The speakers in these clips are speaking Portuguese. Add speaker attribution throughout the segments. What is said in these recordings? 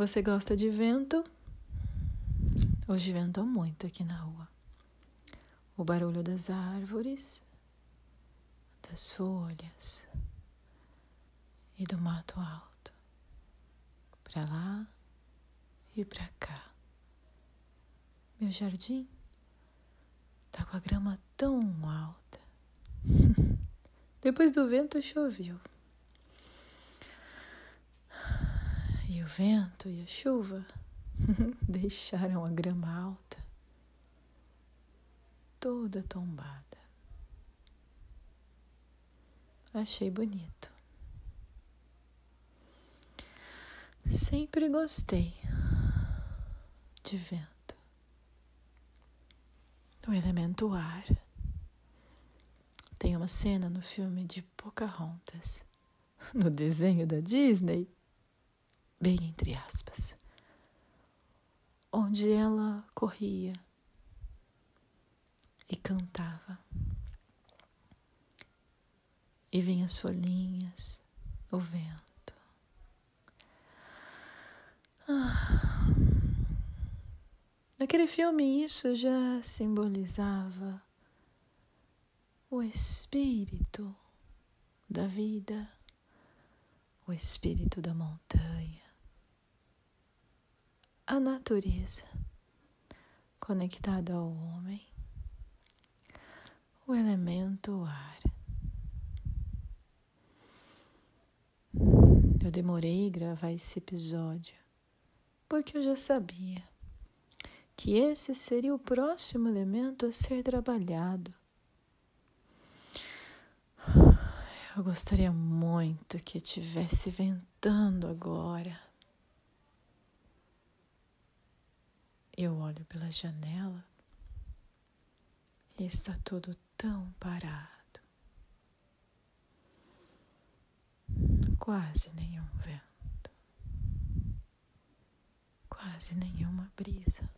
Speaker 1: Você gosta de vento? Hoje ventou muito aqui na rua. O barulho das árvores, das folhas e do mato alto. Para lá e para cá. Meu jardim tá com a grama tão alta. Depois do vento choveu. E o vento e a chuva deixaram a grama alta toda tombada. Achei bonito. Sempre gostei de vento, o elemento ar. Tem uma cena no filme de Pocahontas, no desenho da Disney, bem entre aspas, onde ela corria e cantava. E vinha as folhinhas, o vento. Ah. Naquele filme, isso já simbolizava o espírito da vida, o espírito da montanha a natureza conectada ao homem, o elemento ar. Eu demorei a gravar esse episódio porque eu já sabia que esse seria o próximo elemento a ser trabalhado. Eu gostaria muito que estivesse ventando agora. Eu olho pela janela e está tudo tão parado. Quase nenhum vento, quase nenhuma brisa.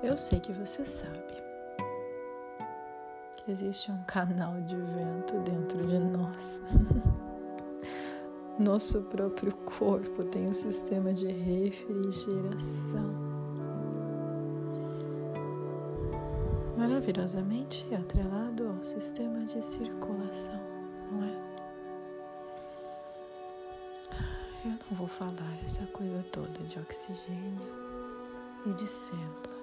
Speaker 1: Eu sei que você sabe existe um canal de vento dentro de nós. Nosso próprio corpo tem um sistema de refrigeração maravilhosamente atrelado ao sistema de circulação, não é? Eu não vou falar essa coisa toda de oxigênio e de célula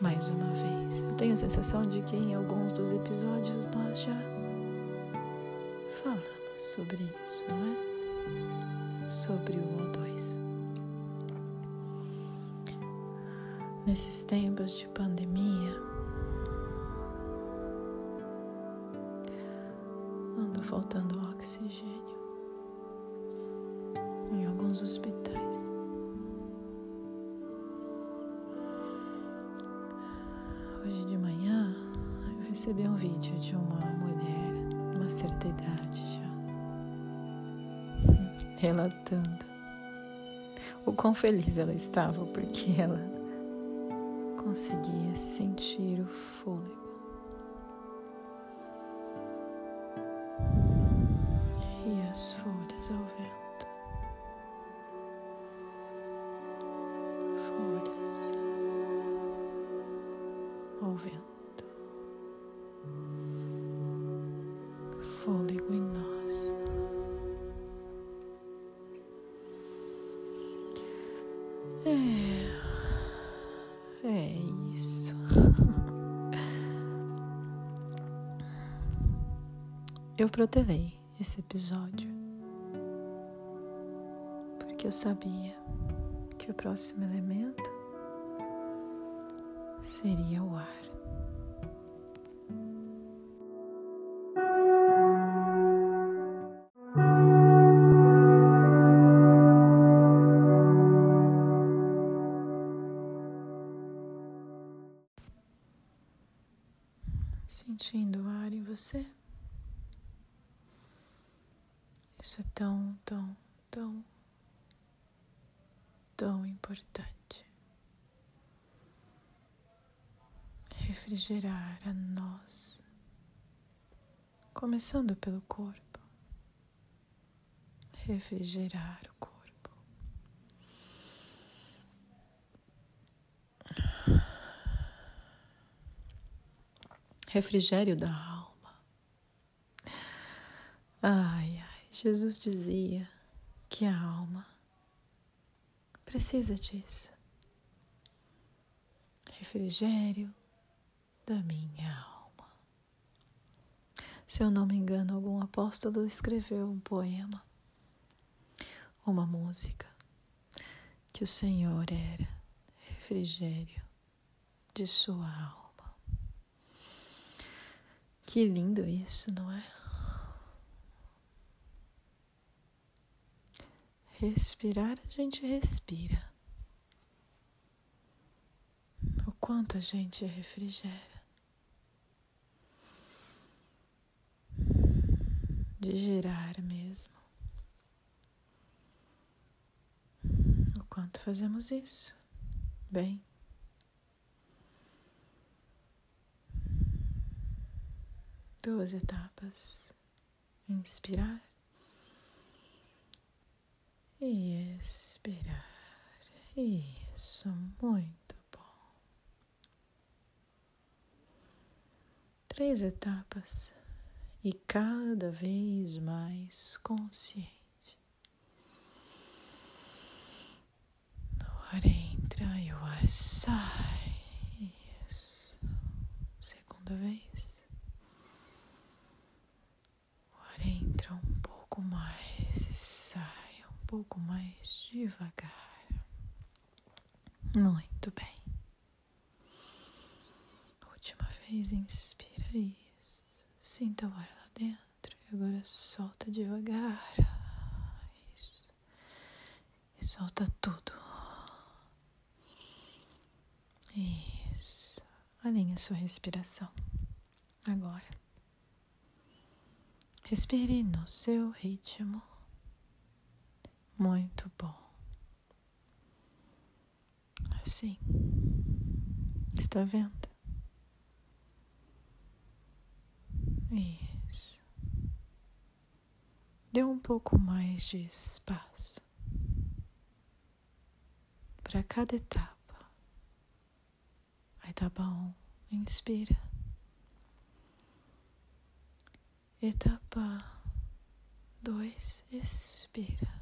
Speaker 1: mais uma vez. Eu tenho a sensação de que em alguns dos episódios nós já falamos sobre isso, não é? Sobre o O2. Nesses tempos de pandemia, anda faltando oxigênio em alguns hospitais. Hoje de manhã eu recebi um vídeo de uma mulher, uma certa idade já, relatando o quão feliz ela estava porque ela conseguia sentir o fôlego. Ao vento, fôlego em nós. É, é isso. Eu protelei esse episódio porque eu sabia que o próximo elemento seria o ar. Isso é tão, tão, tão, tão importante. refrigerar a nós, começando pelo corpo, refrigerar o corpo. Refrigério da alma. Ai, ai, Jesus dizia que a alma precisa disso. Refrigério da minha alma. Se eu não me engano, algum apóstolo escreveu um poema, uma música, que o Senhor era refrigério de sua alma. Que lindo isso, não é? Respirar, a gente respira. O quanto a gente refrigera. De gerar mesmo. O quanto fazemos isso. Bem. Duas etapas. Inspirar e expirar. Isso, muito bom. Três etapas e cada vez mais consciente. O ar entra e o ar sai. Isso. Segunda vez. O ar entra um pouco mais pouco mais devagar. Muito bem. Última vez, inspira isso. Sinta o ar lá dentro. E agora solta devagar. Isso. E solta tudo. Isso. Alinha sua respiração. Agora. Respire no seu ritmo. Muito bom. Assim. Está vendo? Isso. Dê um pouco mais de espaço para cada etapa. A etapa 1, um, inspira. Etapa 2, expira.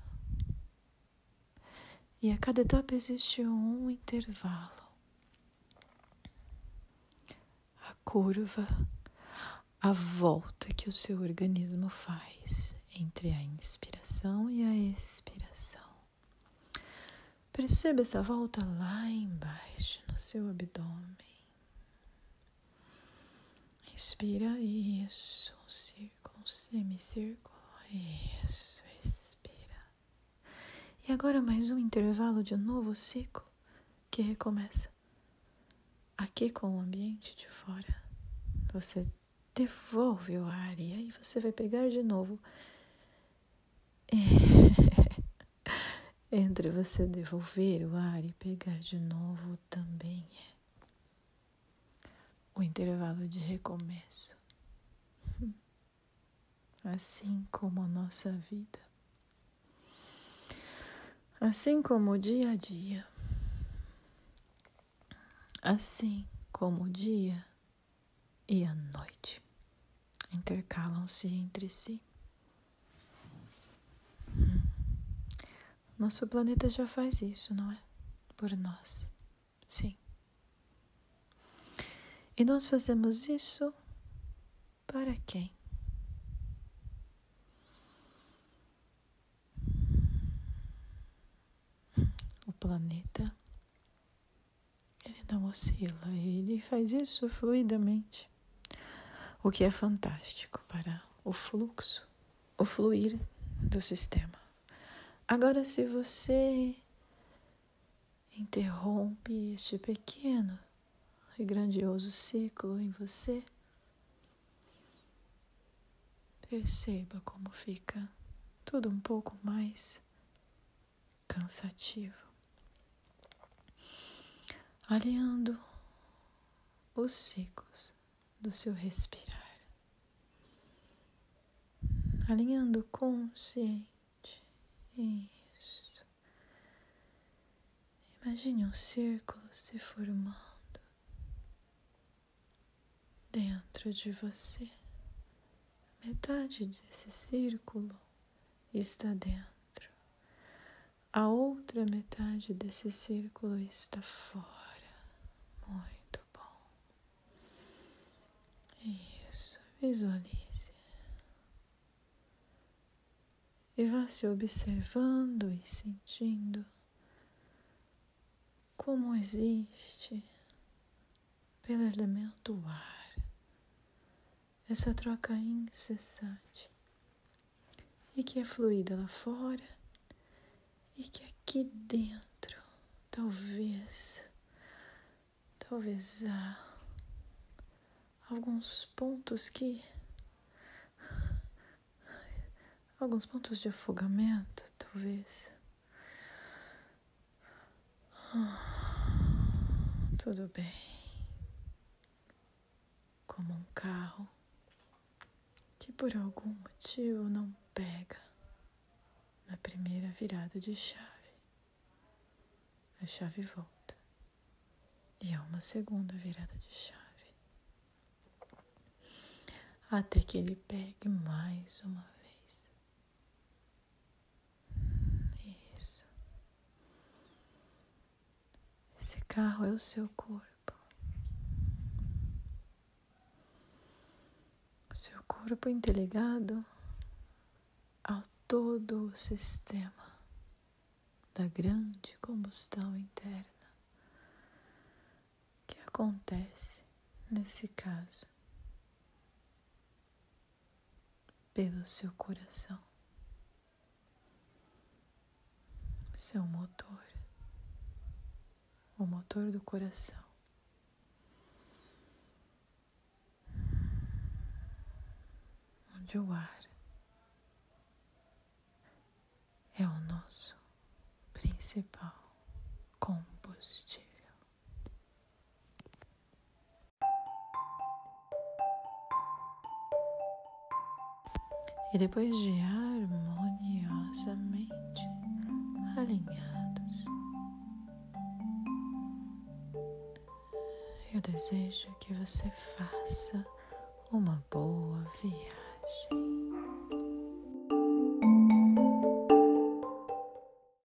Speaker 1: E a cada etapa existe um intervalo. A curva, a volta que o seu organismo faz entre a inspiração e a expiração. Perceba essa volta lá embaixo no seu abdômen. Inspira, isso, um círculo, um semicírculo, isso. E agora mais um intervalo de um novo ciclo que recomeça. Aqui com o ambiente de fora, você devolve o ar e aí você vai pegar de novo. Entre você devolver o ar e pegar de novo também é o intervalo de recomeço. Assim como a nossa vida. Assim como o dia a dia, assim como o dia e a noite intercalam-se entre si. Hum. Nosso planeta já faz isso, não é? Por nós. Sim. E nós fazemos isso para quem? Planeta, ele não oscila, ele faz isso fluidamente, o que é fantástico para o fluxo, o fluir do sistema. Agora, se você interrompe este pequeno e grandioso ciclo em você, perceba como fica tudo um pouco mais cansativo alinhando os ciclos do seu respirar, alinhando consciente. Isso. Imagine um círculo se formando dentro de você. Metade desse círculo está dentro, a outra metade desse círculo está fora. Muito bom. Isso, visualize. E vá se observando e sentindo como existe pelo elemento ar essa troca incessante e que é fluida lá fora e que aqui dentro talvez talvez há alguns pontos que alguns pontos de afogamento talvez tudo bem como um carro que por algum motivo não pega na primeira virada de chave. A chave volta e há uma segunda virada de chave. Até que ele pegue mais uma vez. Isso. Esse carro é o seu corpo. Seu corpo interligado ao todo o sistema da grande combustão interna que acontece nesse caso pelo seu coração, seu motor, o motor do coração. Onde o ar é o nosso principal combustível. E depois de harmoniosamente alinhados, eu desejo que você faça uma boa viagem.